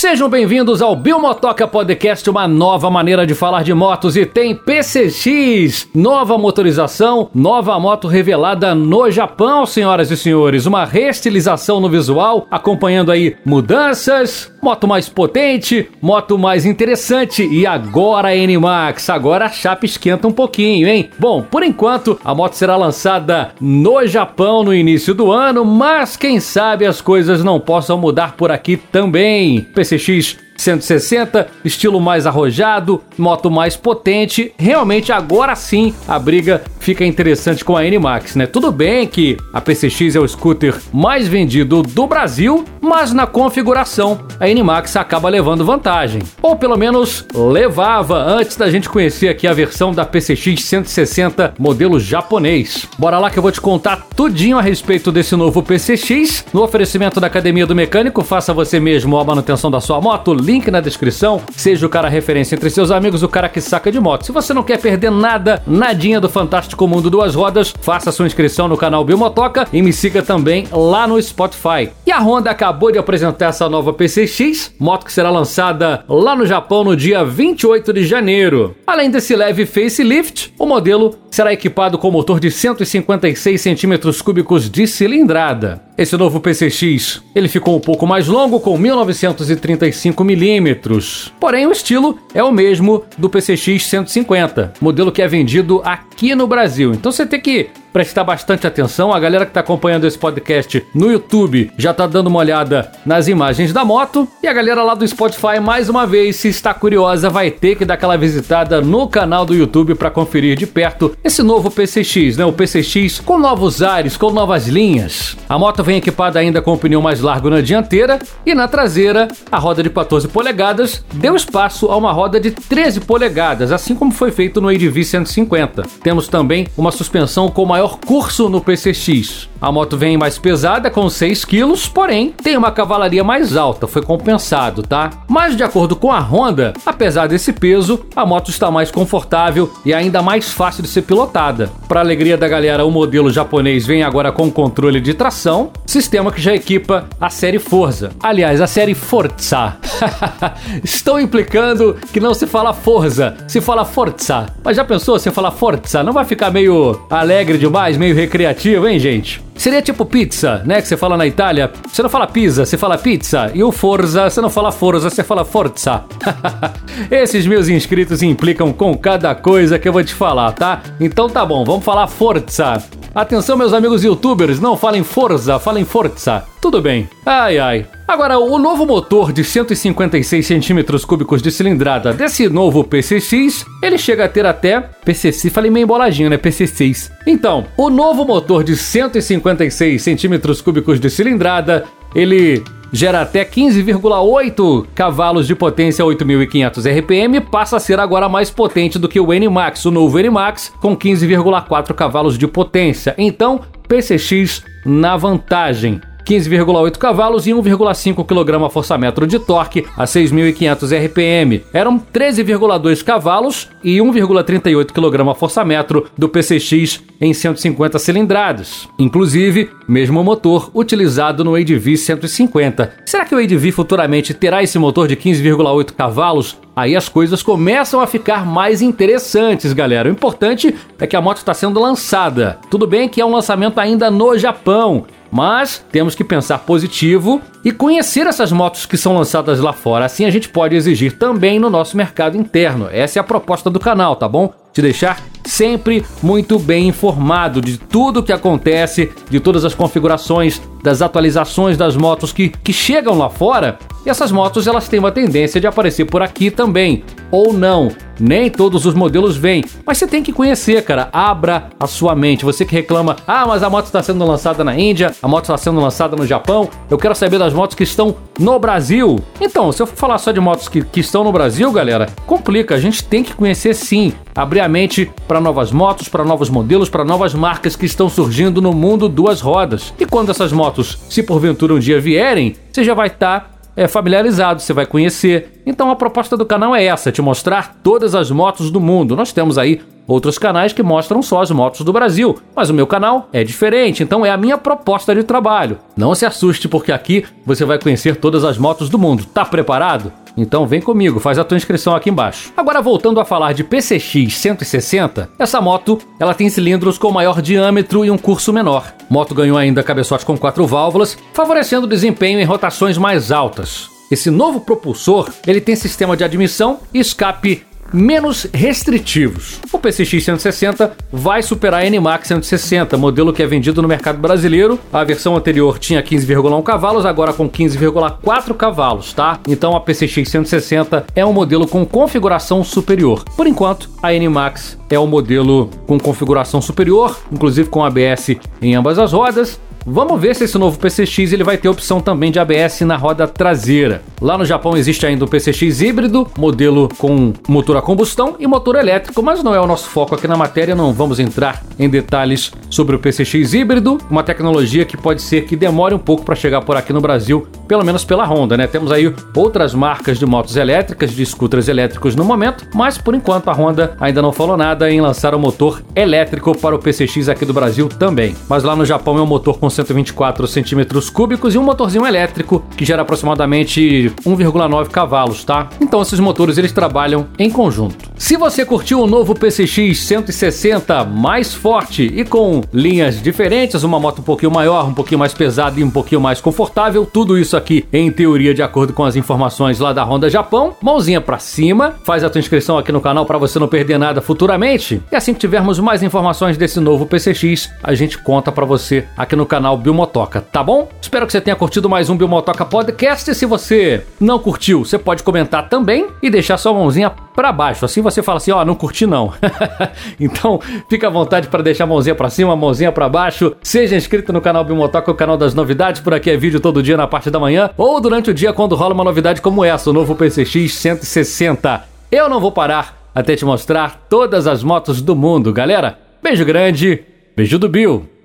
Sejam bem-vindos ao Bilmotoca Podcast, uma nova maneira de falar de motos e tem PCX, nova motorização, nova moto revelada no Japão, senhoras e senhores, uma reestilização no visual, acompanhando aí mudanças, moto mais potente, moto mais interessante e agora a N-Max, agora a chapa esquenta um pouquinho, hein? Bom, por enquanto a moto será lançada no Japão no início do ano, mas quem sabe as coisas não possam mudar por aqui também. PCX 160, estilo mais arrojado, moto mais potente. Realmente agora sim a briga fica interessante com a N-Max, né? Tudo bem que a PCX é o scooter mais vendido do Brasil, mas na configuração a N-Max acaba levando vantagem. Ou pelo menos levava antes da gente conhecer aqui a versão da PCX 160 modelo japonês. Bora lá que eu vou te contar tudinho a respeito desse novo PCX no oferecimento da Academia do Mecânico. Faça você mesmo a manutenção da sua moto link na descrição. Seja o cara referência entre seus amigos, o cara que saca de moto. Se você não quer perder nada, nadinha do fantástico mundo duas rodas, faça sua inscrição no canal Bilmotoca e me siga também lá no Spotify. E a Honda acabou de apresentar essa nova PCX, moto que será lançada lá no Japão no dia 28 de janeiro. Além desse leve facelift, o modelo será equipado com motor de 156 centímetros cúbicos de cilindrada. Esse novo PCX, ele ficou um pouco mais longo com 1935 Porém, o estilo é o mesmo do PCX 150, modelo que é vendido aqui no Brasil. Então você tem que prestar bastante atenção. A galera que está acompanhando esse podcast no YouTube já está dando uma olhada nas imagens da moto. E a galera lá do Spotify, mais uma vez, se está curiosa, vai ter que dar aquela visitada no canal do YouTube para conferir de perto esse novo PCX, né? O PCX com novos ares, com novas linhas. A moto vem equipada ainda com o pneu mais largo na dianteira e na traseira, a roda de 14 polegadas deu espaço a uma roda de 13 polegadas, assim como foi feito no ADV 150. Temos também uma suspensão com maior curso no PCX. A moto vem mais pesada, com 6 quilos, porém tem uma cavalaria mais alta, foi compensado, tá? Mas de acordo com a Honda, apesar desse peso, a moto está mais confortável e ainda mais fácil de ser pilotada. Para alegria da galera, o modelo japonês vem agora com controle de tração, sistema que já equipa a série Forza. Aliás, a série Forza. Estão implicando que não se fala Forza, se fala Forza. Mas já pensou se falar Forza? Não vai ficar meio alegre demais, meio recreativo, hein, gente? Seria tipo pizza, né? Que você fala na Itália. Você não fala pizza, você fala pizza. E o Forza, você não fala Forza, você fala Forza. Esses meus inscritos implicam com cada coisa que eu vou te falar, tá? Então tá bom, vamos falar Forza. Atenção, meus amigos youtubers, não falem Forza, falem Forza. Tudo bem. Ai ai. Agora, o novo motor de 156 centímetros cúbicos de cilindrada desse novo PCX, ele chega a ter até PCC, falei meio emboladinho, né? PC6. Então, o novo motor de 156 centímetros cúbicos de cilindrada, ele gera até 15,8 cavalos de potência 8.500 RPM, passa a ser agora mais potente do que o NMAX, o novo NMAX, com 15,4 cavalos de potência. Então, PCX na vantagem. 15,8 cavalos e 1,5 kgfm de torque a 6.500 RPM. Eram 13,2 cavalos e 1,38 kgfm do PCX em 150 cilindradas. Inclusive, mesmo motor utilizado no ADV 150. Será que o ADV futuramente terá esse motor de 15,8 cavalos? Aí as coisas começam a ficar mais interessantes, galera. O importante é que a moto está sendo lançada. Tudo bem que é um lançamento ainda no Japão, mas temos que pensar positivo e conhecer essas motos que são lançadas lá fora. Assim a gente pode exigir também no nosso mercado interno. Essa é a proposta do canal, tá bom? Te deixar sempre muito bem informado de tudo que acontece, de todas as configurações, das atualizações das motos que, que chegam lá fora. E essas motos elas têm uma tendência de aparecer por aqui também, ou não. Nem todos os modelos vêm, mas você tem que conhecer, cara. Abra a sua mente. Você que reclama, ah, mas a moto está sendo lançada na Índia, a moto está sendo lançada no Japão. Eu quero saber das motos que estão no Brasil. Então, se eu for falar só de motos que, que estão no Brasil, galera, complica. A gente tem que conhecer sim. Abrir a mente para novas motos, para novos modelos, para novas marcas que estão surgindo no mundo duas rodas. E quando essas motos, se porventura um dia vierem, você já vai estar. Tá é, familiarizado, você vai conhecer. Então a proposta do canal é essa: te mostrar todas as motos do mundo. Nós temos aí outros canais que mostram só as motos do Brasil, mas o meu canal é diferente, então é a minha proposta de trabalho. Não se assuste porque aqui você vai conhecer todas as motos do mundo. Tá preparado? Então vem comigo, faz a tua inscrição aqui embaixo. Agora voltando a falar de PCX 160, essa moto ela tem cilindros com maior diâmetro e um curso menor. Moto ganhou ainda cabeçote com quatro válvulas, favorecendo o desempenho em rotações mais altas. Esse novo propulsor, ele tem sistema de admissão e escape menos restritivos. O PCX 160 vai superar a NMAX 160, modelo que é vendido no mercado brasileiro. A versão anterior tinha 15,1 cavalos, agora com 15,4 cavalos, tá? Então a PCX 160 é um modelo com configuração superior. Por enquanto, a NMAX é o modelo com configuração superior, inclusive com ABS em ambas as rodas. Vamos ver se esse novo PCX ele vai ter opção também de ABS na roda traseira. Lá no Japão existe ainda o PCX híbrido, modelo com motor a combustão e motor elétrico, mas não é o nosso foco aqui na matéria, não vamos entrar em detalhes sobre o PCX híbrido, uma tecnologia que pode ser que demore um pouco para chegar por aqui no Brasil, pelo menos pela Honda, né? Temos aí outras marcas de motos elétricas, de scooters elétricos no momento, mas por enquanto a Honda ainda não falou nada em lançar o um motor elétrico para o PCX aqui do Brasil também. Mas lá no Japão é um motor com 124 centímetros cúbicos e um motorzinho elétrico que gera aproximadamente 1,9 cavalos, tá? Então esses motores eles trabalham em conjunto. Se você curtiu o novo PCX 160 mais forte e com linhas diferentes, uma moto um pouquinho maior, um pouquinho mais pesada e um pouquinho mais confortável, tudo isso aqui em teoria de acordo com as informações lá da Honda Japão, mãozinha para cima, faz a tua inscrição aqui no canal para você não perder nada futuramente. E assim que tivermos mais informações desse novo PCX, a gente conta para você aqui no canal Bilmotoca, tá bom? Espero que você tenha curtido mais um Bilmotoca Podcast. Se você não curtiu, você pode comentar também e deixar sua mãozinha para baixo. Assim você fala assim, ó, oh, não curti não. então, fica à vontade para deixar a mãozinha para cima, a mãozinha para baixo. Seja inscrito no canal Bilmotoca, o canal das novidades. Por aqui é vídeo todo dia na parte da manhã ou durante o dia quando rola uma novidade como essa, o novo PCX 160. Eu não vou parar até te mostrar todas as motos do mundo, galera. Beijo grande, beijo do Bill.